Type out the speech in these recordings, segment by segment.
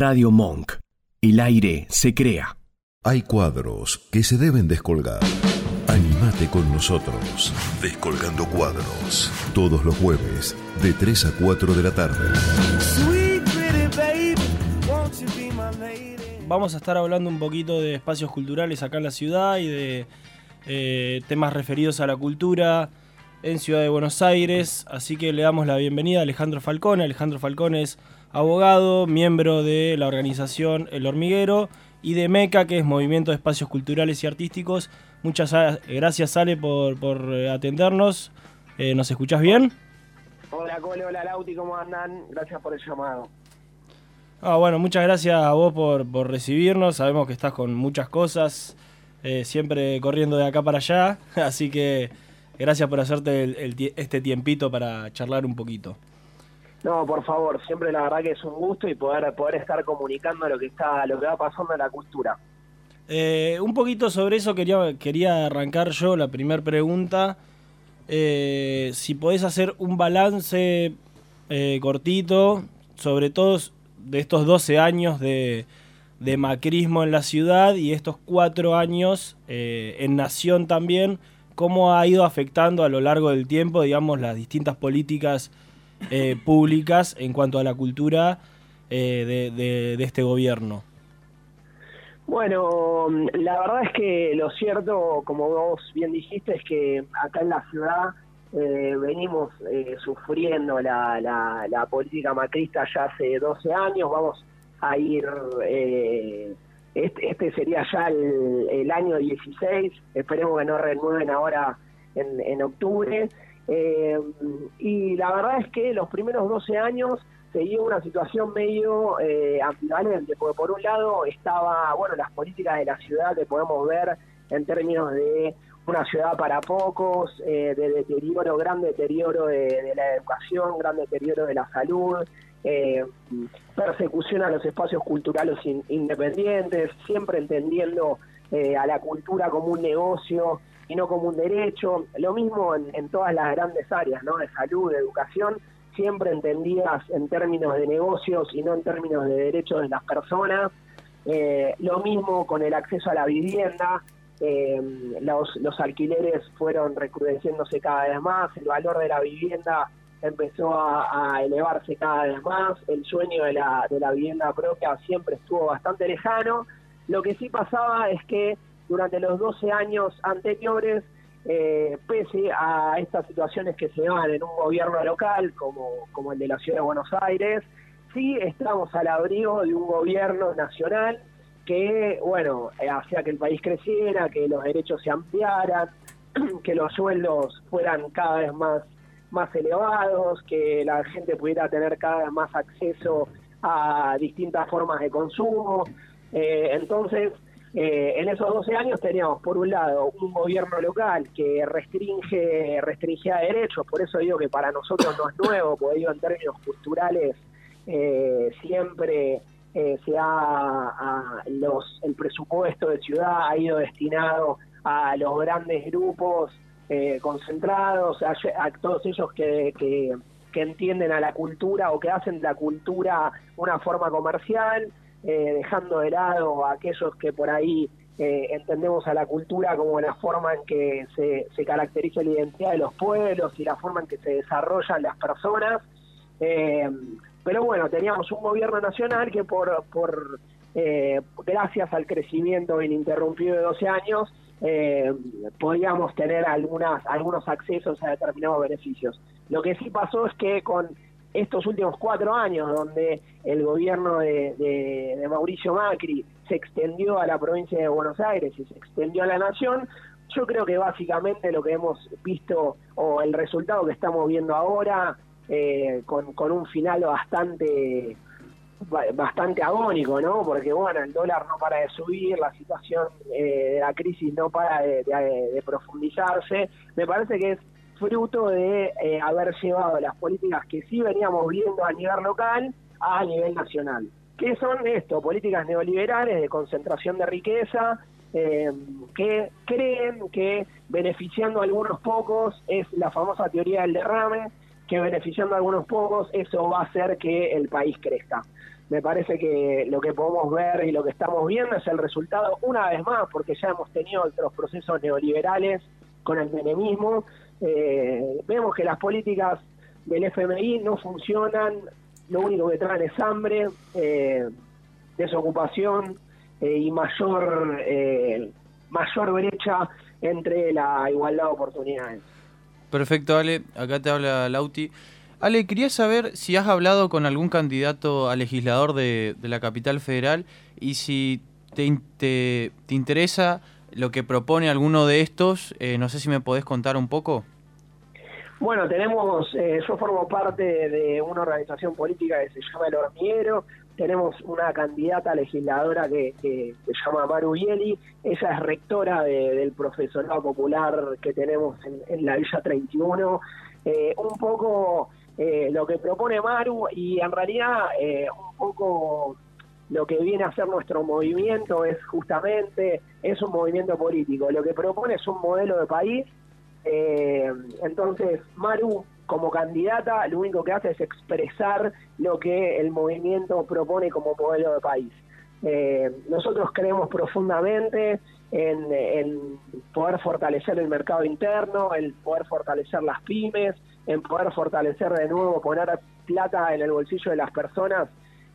Radio Monk. El aire se crea. Hay cuadros que se deben descolgar. Animate con nosotros. Descolgando cuadros. Todos los jueves, de 3 a 4 de la tarde. Vamos a estar hablando un poquito de espacios culturales acá en la ciudad y de eh, temas referidos a la cultura en Ciudad de Buenos Aires. Así que le damos la bienvenida a Alejandro Falcone. Alejandro Falcone es abogado, miembro de la organización El Hormiguero y de MECA, que es Movimiento de Espacios Culturales y Artísticos. Muchas gracias, Ale, por, eh, atendernos. Eh, ¿Nos escuchás bien? Hola, Cole, hola, Lauti, ¿cómo andan? Gracias por el llamado. Ah, bueno, muchas gracias a vos por, recibirnos. Sabemos que estás con muchas cosas, eh, siempre corriendo de acá para allá. Así que gracias por hacerte este tiempito para charlar un poquito. No, por favor, siempre la verdad que es un gusto y poder, poder estar comunicando lo que está, lo que va pasando en la cultura. Eh, un poquito sobre eso quería, quería arrancar yo la primera pregunta. Eh, si podés hacer un balance eh, cortito, sobre todo de estos 12 años de, de, macrismo en la ciudad y estos cuatro años en Nación también, cómo ha ido afectando a lo largo del tiempo, digamos, las distintas políticas eh, públicas en cuanto a la cultura eh, de, este gobierno? Bueno, la verdad es que lo cierto, como vos bien dijiste, es que acá en la ciudad eh, venimos sufriendo la, la, política macrista ya hace 12 años, vamos a ir, este, este, sería ya el, año 16, esperemos que no renueven ahora en octubre. Eh, y la verdad es que los primeros 12 años seguía una situación medio eh, ambivalente, porque por un lado estaba, bueno, las políticas de la ciudad que podemos ver en términos de una ciudad para pocos, eh, de deterioro, gran deterioro de, la educación, gran deterioro de la salud, eh, persecución a los espacios culturales independientes, siempre entendiendo a la cultura como un negocio y no como un derecho. Lo mismo en, todas las grandes áreas, ¿no? De salud, de educación, siempre entendías en términos de negocios y no en términos de derechos de las personas. Eh, lo mismo con el acceso a la vivienda. Eh, los, los alquileres fueron recrudeciéndose cada vez más, el valor de la vivienda empezó a, a, elevarse cada vez más, el sueño de la, de la vivienda propia siempre estuvo bastante lejano. Lo que sí pasaba es que durante los 12 años anteriores, eh, pese a estas situaciones que se dan en un gobierno local como, como el de la Ciudad de Buenos Aires, sí estamos al abrigo de un gobierno nacional que, bueno, hacía que el país creciera, que los derechos se ampliaran, que los sueldos fueran cada vez más, más elevados, que la gente pudiera tener cada vez más acceso a distintas formas de consumo. Eh, entonces, eh, en esos 12 años teníamos, por un lado, un gobierno local que restringe, restringía derechos, por eso digo que para nosotros no es nuevo, porque digo en términos culturales eh, siempre eh, se ha, los, el presupuesto de ciudad ha ido destinado a los grandes grupos concentrados, a, todos ellos que, que, que entienden a la cultura o que hacen la cultura una forma comercial. Eh, dejando de lado a aquellos que por ahí eh, entendemos a la cultura como la forma en que se, se, caracteriza la identidad de los pueblos y la forma en que se desarrollan las personas. Eh, pero bueno, teníamos un gobierno nacional que por, por gracias al crecimiento ininterrumpido de 12 años, podíamos tener algunas, algunos accesos a determinados beneficios. Lo que sí pasó es que con estos últimos cuatro años, donde el gobierno de, Mauricio Macri se extendió a la provincia de Buenos Aires y se extendió a la nación, yo creo que básicamente lo que hemos visto o el resultado que estamos viendo ahora, eh, con, un final bastante bastante agónico, ¿no? Porque bueno, el dólar no para de subir, la situación eh, de la crisis no para de profundizarse. Me parece que es fruto de eh, haber llevado las políticas que sí veníamos viendo a nivel local a nivel nacional. ¿Qué son esto? Políticas neoliberales de concentración de riqueza, eh, que creen que beneficiando a algunos pocos es la famosa teoría del derrame, que beneficiando a algunos pocos eso va a hacer que el país crezca. me parece que lo que podemos ver y lo que estamos viendo es el resultado una vez más, porque ya hemos tenido otros procesos neoliberales con el menemismo, eh, vemos que las políticas del FMI no funcionan, lo único que traen es hambre, eh, desocupación eh, y mayor, mayor brecha entre la igualdad de oportunidades. Perfecto, Ale. Acá te habla Lauti. Ale, quería saber si has hablado con algún candidato a legislador de, la capital federal y si te, te, interesa lo que propone alguno de estos. Eh, no sé si me podés contar un poco. Bueno, tenemos, eh, yo formo parte de una organización política que se llama El Hormiguero, tenemos una candidata legisladora que, se llama Maru Bieli, ella es rectora del profesorado popular que tenemos en, la Villa 31, eh, un poco eh, lo que propone Maru y en realidad un poco lo que viene a ser nuestro movimiento es justamente, es un movimiento político, lo que propone es un modelo de país, eh, entonces Maru como candidata lo único que hace es expresar lo que el movimiento propone como modelo de país. nosotros creemos profundamente en, en, poder fortalecer el mercado interno, el poder fortalecer las pymes, en poder fortalecer de nuevo, poner plata en el bolsillo de las personas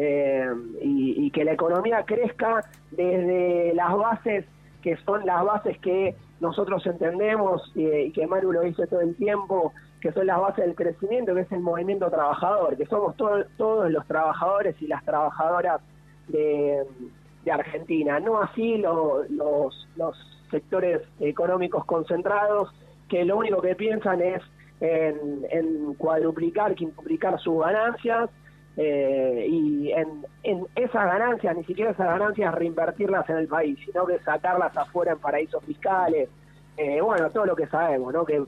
eh, y, que la economía crezca desde las bases que son las bases que nosotros entendemos y que Maru lo dice todo el tiempo, que son las bases del crecimiento, que es el movimiento trabajador, que somos todos los trabajadores y las trabajadoras de, Argentina, no así los, los sectores económicos concentrados que lo único que piensan es en, cuadruplicar, quintuplicar sus ganancias eh, y en, esas ganancias, ni siquiera esas ganancias reinvertirlas en el país, sino que sacarlas afuera en paraísos fiscales. Eh, bueno, todo lo que sabemos, ¿no? Que,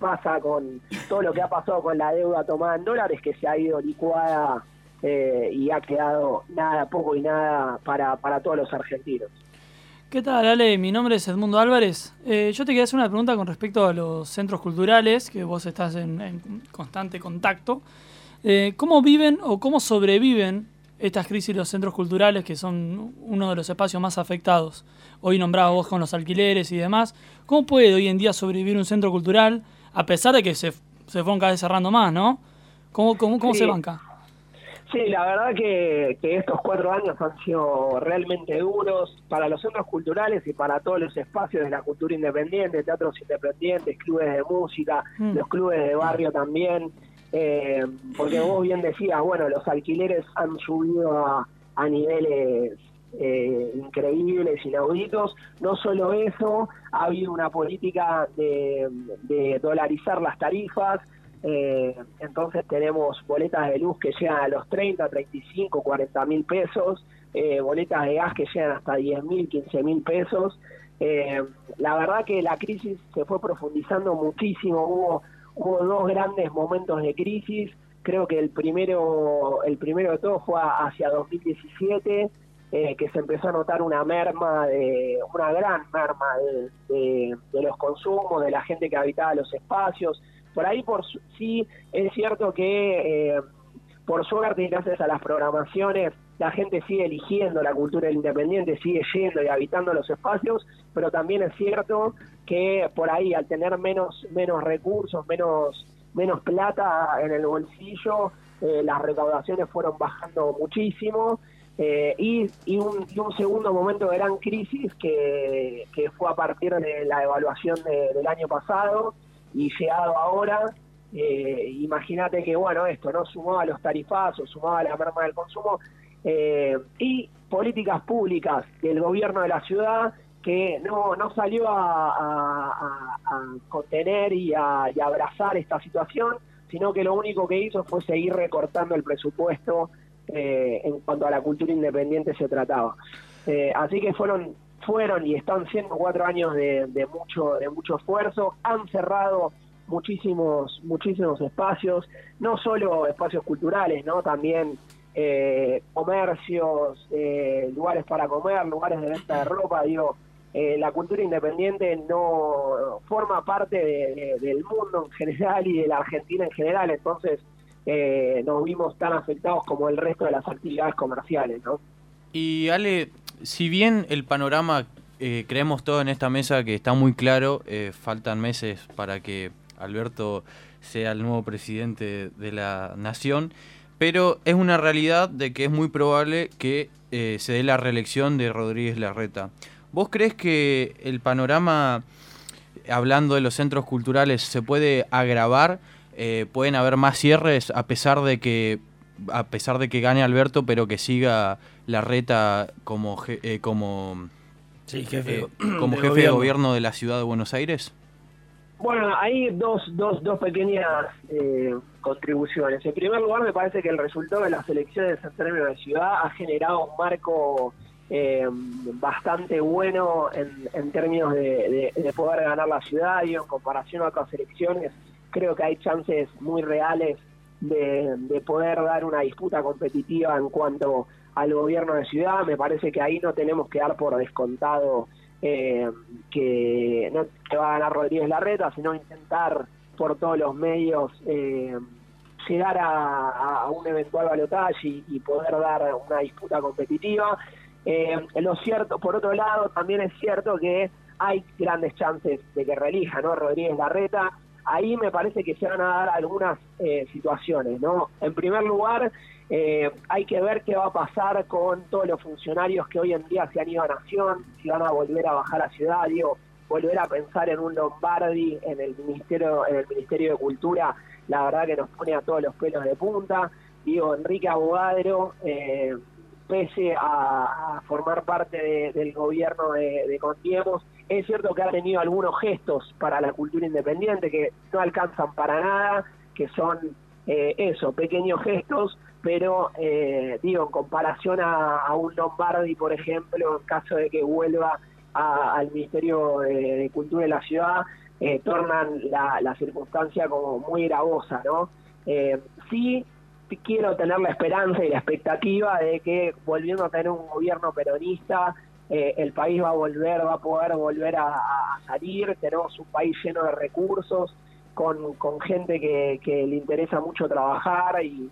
pasa con todo lo que ha pasado con la deuda tomada en dólares que se ha ido licuada eh, y ha quedado nada, poco y nada para, para todos los argentinos. ¿Qué tal, Ale? Mi nombre es Edmundo Álvarez. Eh, yo te quería hacer una pregunta con respecto a los centros culturales, que vos estás en, constante contacto. Eh, ¿Cómo viven o cómo sobreviven estas crisis los centros culturales, que son uno de los espacios más afectados? Hoy nombraba vos con los alquileres y demás. ¿Cómo puede hoy en día sobrevivir un centro cultural, a pesar de que se, se fueron cada vez cerrando más, ¿no? ¿Cómo, cómo, cómo se banca? Sí, la verdad que, estos cuatro años han sido realmente duros para los centros culturales y para todos los espacios de la cultura independiente, teatros independientes, clubes de música, mm. los clubes de barrio también, eh, porque vos bien decías, bueno, los alquileres han subido a, niveles eh, increíbles, inauditos. No solo eso, ha habido una política de, dolarizar las tarifas, eh, entonces tenemos boletas de luz que llegan a los 30, 35, 40 mil pesos, eh, boletas de gas que llegan hasta 10 mil, 15 mil pesos. Eh, la verdad que la crisis se fue profundizando muchísimo, hubo, hubo dos grandes momentos de crisis, creo que el primero, el primero de todo fue hacia 2017, que se empezó a notar una merma, de, una gran merma de los consumos, de la gente que habitaba los espacios, por ahí por sí es cierto que eh, por suerte gracias a las programaciones la gente sigue eligiendo la cultura independiente, sigue yendo y habitando los espacios, pero también es cierto que por ahí al tener menos menos recursos, menos menos plata en el bolsillo, eh, las recaudaciones fueron bajando muchísimo eh, y, y, un, segundo momento de gran crisis que, que fue a partir de la evaluación del año pasado, y llegado ahora, eh, imagínate que, bueno, esto, ¿no? Sumaba los tarifazos, sumaba la merma del consumo eh, y políticas públicas del gobierno de la ciudad que no, no salió a, contener y a, abrazar esta situación, sino que lo único que hizo fue seguir recortando el presupuesto eh, en cuanto a la cultura independiente se trataba. así que fueron fueron y están siendo cuatro años de, mucho de mucho esfuerzo han cerrado muchísimos muchísimos espacios no solo espacios culturales no también eh, comercios eh, lugares para comer lugares de venta de ropa digo eh, la cultura independiente no forma parte del mundo en general y de la Argentina en general entonces eh, nos vimos tan afectados como el resto de las actividades comerciales, ¿no? Y Ale, si bien el panorama creemos todo en esta mesa que está muy claro, faltan meses para que Alberto sea el nuevo presidente de la nación, pero es una realidad de que es muy probable que eh, se dé la reelección de Rodríguez Larreta. ¿Vos crees que el panorama, hablando de los centros culturales, se puede agravar? Eh, ¿Pueden haber más cierres a pesar de que a pesar de que gane Alberto, pero que siga Larreta como eh, como jefe, como jefe de gobierno de la ciudad de Buenos Aires? Bueno, hay dos, dos, dos pequeñas eh, contribuciones. En primer lugar, me parece que el resultado de las elecciones en términos de ciudad ha generado un marco eh, bastante bueno en, términos de, poder ganar la ciudad y en comparación a otras elecciones. Creo que hay chances muy reales de, de poder dar una disputa competitiva en cuanto al gobierno de ciudad. Me parece que ahí no tenemos que dar por descontado eh, que no te va a ganar Rodríguez Larreta, sino intentar por todos los medios eh, llegar a, un eventual balotaje y, poder dar una disputa competitiva. Eh, lo cierto, por otro lado, también es cierto que hay grandes chances de que reelija ¿no? Rodríguez Larreta. Ahí me parece que se van a dar algunas eh, situaciones, ¿no? En primer lugar, eh, hay que ver qué va a pasar con todos los funcionarios que hoy en día se han ido a Nación, si van a volver a bajar a Ciudad, digo, volver a pensar en un Lombardi en el Ministerio, en el Ministerio de Cultura, la verdad que nos pone a todos los pelos de punta. Digo, Enrique Abogadro, eh, pese a, formar parte del gobierno de, de es cierto que ha tenido algunos gestos para la cultura independiente que no alcanzan para nada, que son eh, eso, pequeños gestos, pero eh, digo, en comparación a, un Lombardi, por ejemplo, en caso de que vuelva al Ministerio de, Cultura de la ciudad, eh, tornan la, circunstancia como muy gravosa, ¿no? Eh, sí quiero tener la esperanza y la expectativa de que volviendo a tener un gobierno peronista, el país va a volver, va a poder volver a salir, tenemos un país lleno de recursos, con, con gente que, que, le interesa mucho trabajar y,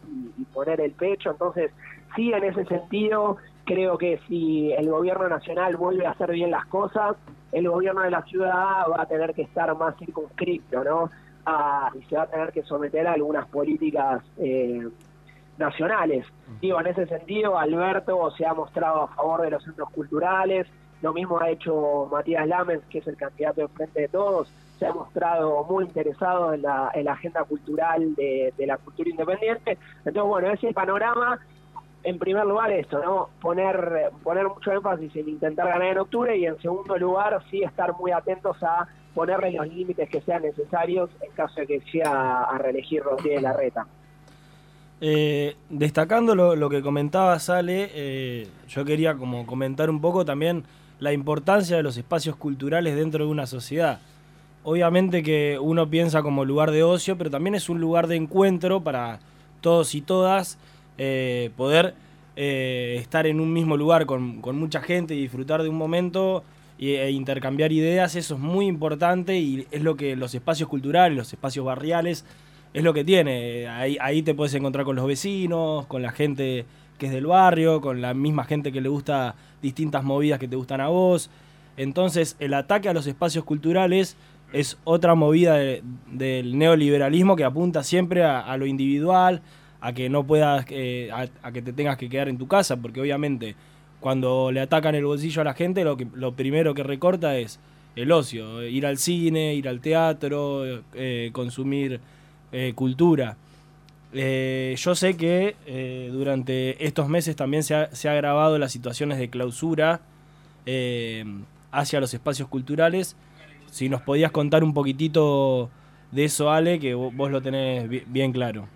poner el pecho. Entonces, sí, en ese sentido, creo que si el gobierno nacional vuelve a hacer bien las cosas, el gobierno de la ciudad va a tener que estar más circunscripto, ¿no? y se va a tener que someter a algunas políticas eh, nacionales. Digo, en ese sentido, Alberto se ha mostrado a favor de los centros culturales, lo mismo ha hecho Matías Lamens, que es el candidato de Frente de Todos, se ha mostrado muy interesado en la, agenda cultural de, la cultura independiente. Entonces, bueno, ese panorama, en primer lugar, esto, ¿no? Poner, poner mucho énfasis en intentar ganar en octubre y en segundo lugar, sí estar muy atentos a ponerle los límites que sean necesarios en caso de que sea a reelegir Rodríguez Larreta. Eh, destacando lo, que comentaba Sale, eh, yo quería como comentar un poco también la importancia de los espacios culturales dentro de una sociedad obviamente que uno piensa como lugar de ocio, pero también es un lugar de encuentro para todos y todas eh, poder eh, estar en un mismo lugar con, mucha gente y disfrutar de un momento e intercambiar ideas, eso es muy importante y es lo que los espacios culturales, los espacios barriales, es lo que tiene. Ahí, ahí te puedes encontrar con los vecinos, con la gente que es del barrio, con la misma gente que le gusta distintas movidas que te gustan a vos. Entonces el ataque a los espacios culturales es otra movida del neoliberalismo que apunta siempre a, lo individual, a que no puedas, eh, a, que te tengas que quedar en tu casa, porque obviamente cuando le atacan el bolsillo a la gente, lo, que, lo primero que recorta es el ocio, ir al cine, ir al teatro, eh, consumir eh, cultura. Yo sé que durante estos meses también se ha, se ha agravado las situaciones de clausura hacia los espacios culturales si nos podías contar un poquitito de eso, Ale, que vos lo tenés bien claro.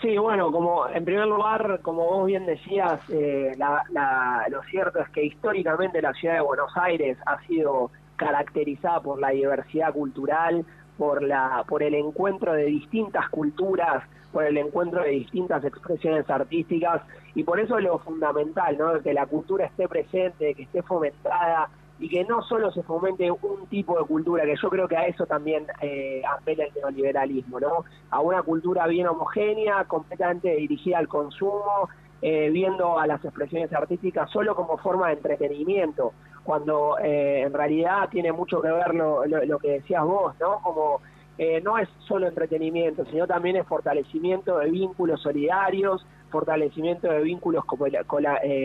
Sí, bueno, como en primer lugar, como vos bien decías, eh, lo cierto es que históricamente la ciudad de Buenos Aires ha sido caracterizada por la diversidad cultural, por la, por el encuentro de distintas culturas, por el encuentro de distintas expresiones artísticas y por eso es lo fundamental, ¿no? que la cultura esté presente, que esté fomentada y que no solo se fomente un tipo de cultura, que yo creo que a eso también eh, apela el neoliberalismo, ¿no? A una cultura bien homogénea, completamente dirigida al consumo, eh, viendo a las expresiones artísticas solo como forma de entretenimiento, cuando eh, en realidad tiene mucho que ver lo, lo, que decías vos, ¿no? Como eh, no es solo entretenimiento, sino también es fortalecimiento de vínculos solidarios, fortalecimiento de vínculos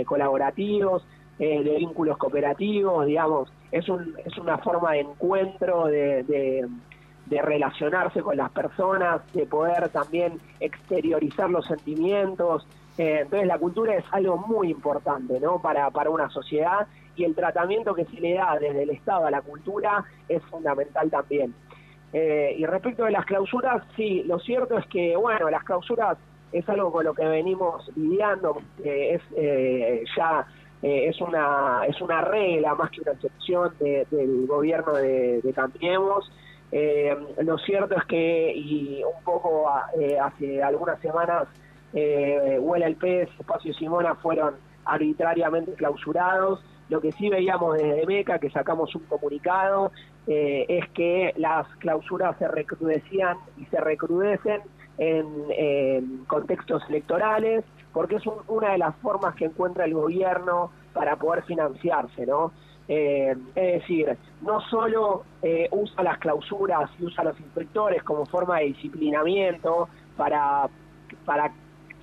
colaborativos, eh, de vínculos cooperativos, digamos, es, un, es una forma de encuentro, de, de, relacionarse con las personas, de poder también exteriorizar los sentimientos. Eh, entonces la cultura es algo muy importante ¿no? para, para una sociedad y el tratamiento que se le da desde el Estado a la cultura es fundamental también. Eh, y respecto de las clausuras, sí, lo cierto es que, bueno, las clausuras es algo con lo que venimos lidiando, es ya eh, es una es una regla más que una excepción del gobierno de, de Cambiemos. Eh, lo cierto es que, y un poco eh, hace algunas semanas, Huela el Pez, Espacio Simona fueron arbitrariamente clausurados. Lo que sí veíamos desde MECA, que sacamos un comunicado, es que las clausuras se recrudecían y se recrudecen en contextos electorales, porque es una de las formas que encuentra el gobierno para poder financiarse, ¿no? Eh, es decir, no solo eh, usa las clausuras y usa los inspectores como forma de disciplinamiento para, para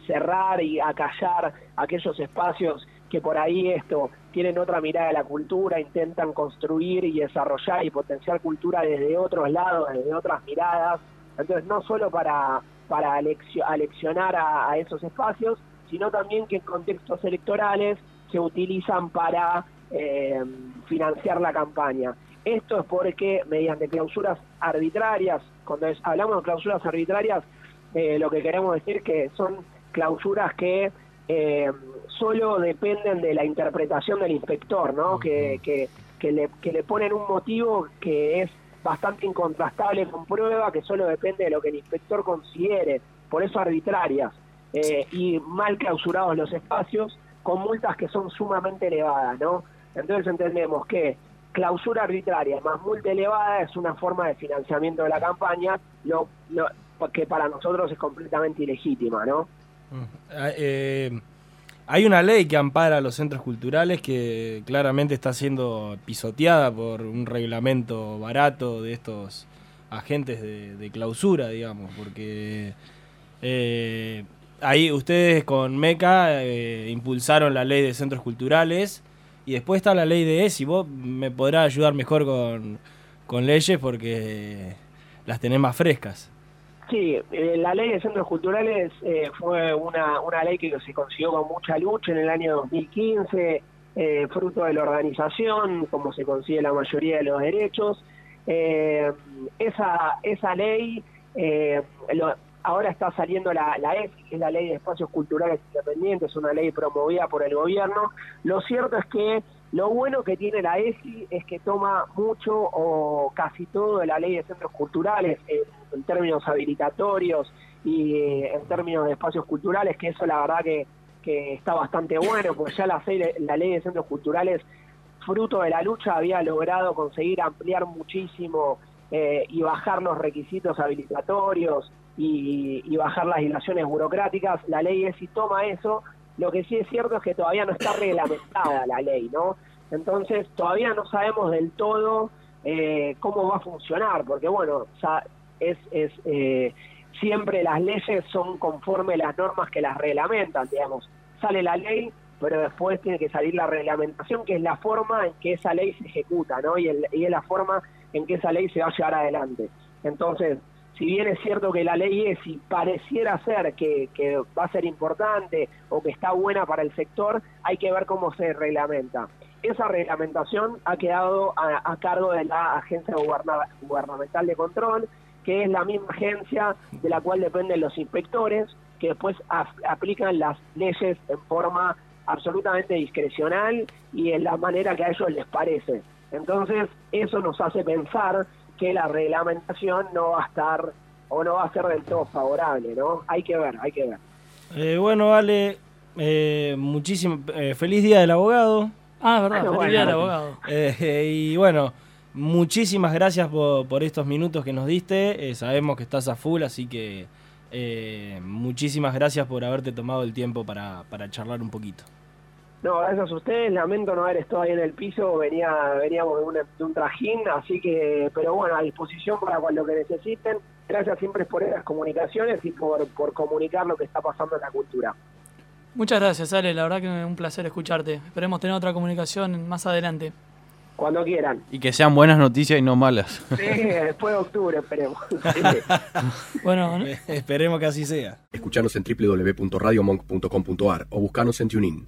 cerrar y acallar aquellos espacios que por ahí esto tienen otra mirada de la cultura, intentan construir y desarrollar y potenciar cultura desde otros lados, desde otras miradas. Entonces, no solo para, para aleccionar a esos espacios, sino también que en contextos electorales se utilizan para eh, financiar la campaña. Esto es porque mediante clausuras arbitrarias, cuando hablamos de clausuras arbitrarias, eh, lo que queremos decir que son clausuras que eh, solo dependen de la interpretación del inspector, ¿no? que, que, que, le, que le ponen un motivo que es bastante incontrastable con prueba, que solo depende de lo que el inspector considere, por eso arbitrarias. Eh, y mal clausurados los espacios, con multas que son sumamente elevadas, ¿no? Entonces entendemos que clausura arbitraria más multa elevada es una forma de financiamiento de la campaña, lo, que para nosotros es completamente ilegítima, ¿no? Mm. Ah, eh, hay una ley que ampara a los centros culturales que claramente está siendo pisoteada por un reglamento barato de estos agentes de, clausura, digamos, porque eh, ahí ustedes con MECA eh, impulsaron la ley de centros culturales y después está la ley de ESI. Vos me podrás ayudar mejor con, leyes porque las tenés más frescas. Sí, eh, la ley de centros culturales eh, fue una, una ley que se consiguió con mucha lucha en el año 2015, fruto de la organización, como se consigue la mayoría de los derechos. esa, esa ley lo, ahora está saliendo la, la EFI, que es la Ley de Espacios Culturales Independientes, es una ley promovida por el gobierno. Lo cierto es que lo bueno que tiene la EFI es que toma mucho o casi todo de la Ley de Centros Culturales en, términos habilitatorios y eh, en términos de espacios culturales, que eso la verdad que, está bastante bueno, porque ya la, la Ley de Centros Culturales, fruto de la lucha, había logrado conseguir ampliar muchísimo eh, y bajar los requisitos habilitatorios y, bajar las dilaciones burocráticas. La ley ESI toma eso. Lo que sí es cierto es que todavía no está reglamentada la ley, ¿no? Entonces todavía no sabemos del todo eh, cómo va a funcionar, porque bueno, es, es eh, siempre las leyes son conforme las normas que las reglamentan, digamos. Sale la ley, pero después tiene que salir la reglamentación, que es la forma en que esa ley se ejecuta, ¿no? Y, y es la forma en que esa ley se va a llevar adelante. Entonces, si bien es cierto que la ley es y pareciera ser que, va a ser importante o que está buena para el sector, hay que ver cómo se reglamenta. Esa reglamentación ha quedado a, cargo de la Agencia Gubernamental de Control, que es la misma agencia de la cual dependen los inspectores, que después aplican las leyes en forma absolutamente discrecional y en la manera que a ellos les parece. Entonces, eso nos hace pensar que la reglamentación no va a estar o no va a ser del todo favorable, ¿no? Hay que ver, hay que ver. Eh, bueno, vale, eh, muchísimo, eh, feliz día del abogado. Ah, verdad, Bueno, fue el día del abogado. Eh, y bueno, muchísimas gracias por, por estos minutos que nos diste. Eh, sabemos que estás a full, así que eh, muchísimas gracias por haberte tomado el tiempo para, para charlar un poquito. No, gracias a ustedes. Lamento no haber estado ahí en el piso. Venía, veníamos de, un trajín, así que, pero bueno, a disposición para lo que necesiten. Gracias siempre por esas comunicaciones y por, por comunicar lo que está pasando en la cultura. Muchas gracias, Ale. La verdad que es un placer escucharte. Esperemos tener otra comunicación más adelante. Cuando quieran. Y que sean buenas noticias y no malas. Sí, después de octubre, esperemos. Sí. Bueno, Esperemos que así sea. Escuchanos en www.radiomonk.com.ar o buscanos en TuneIn.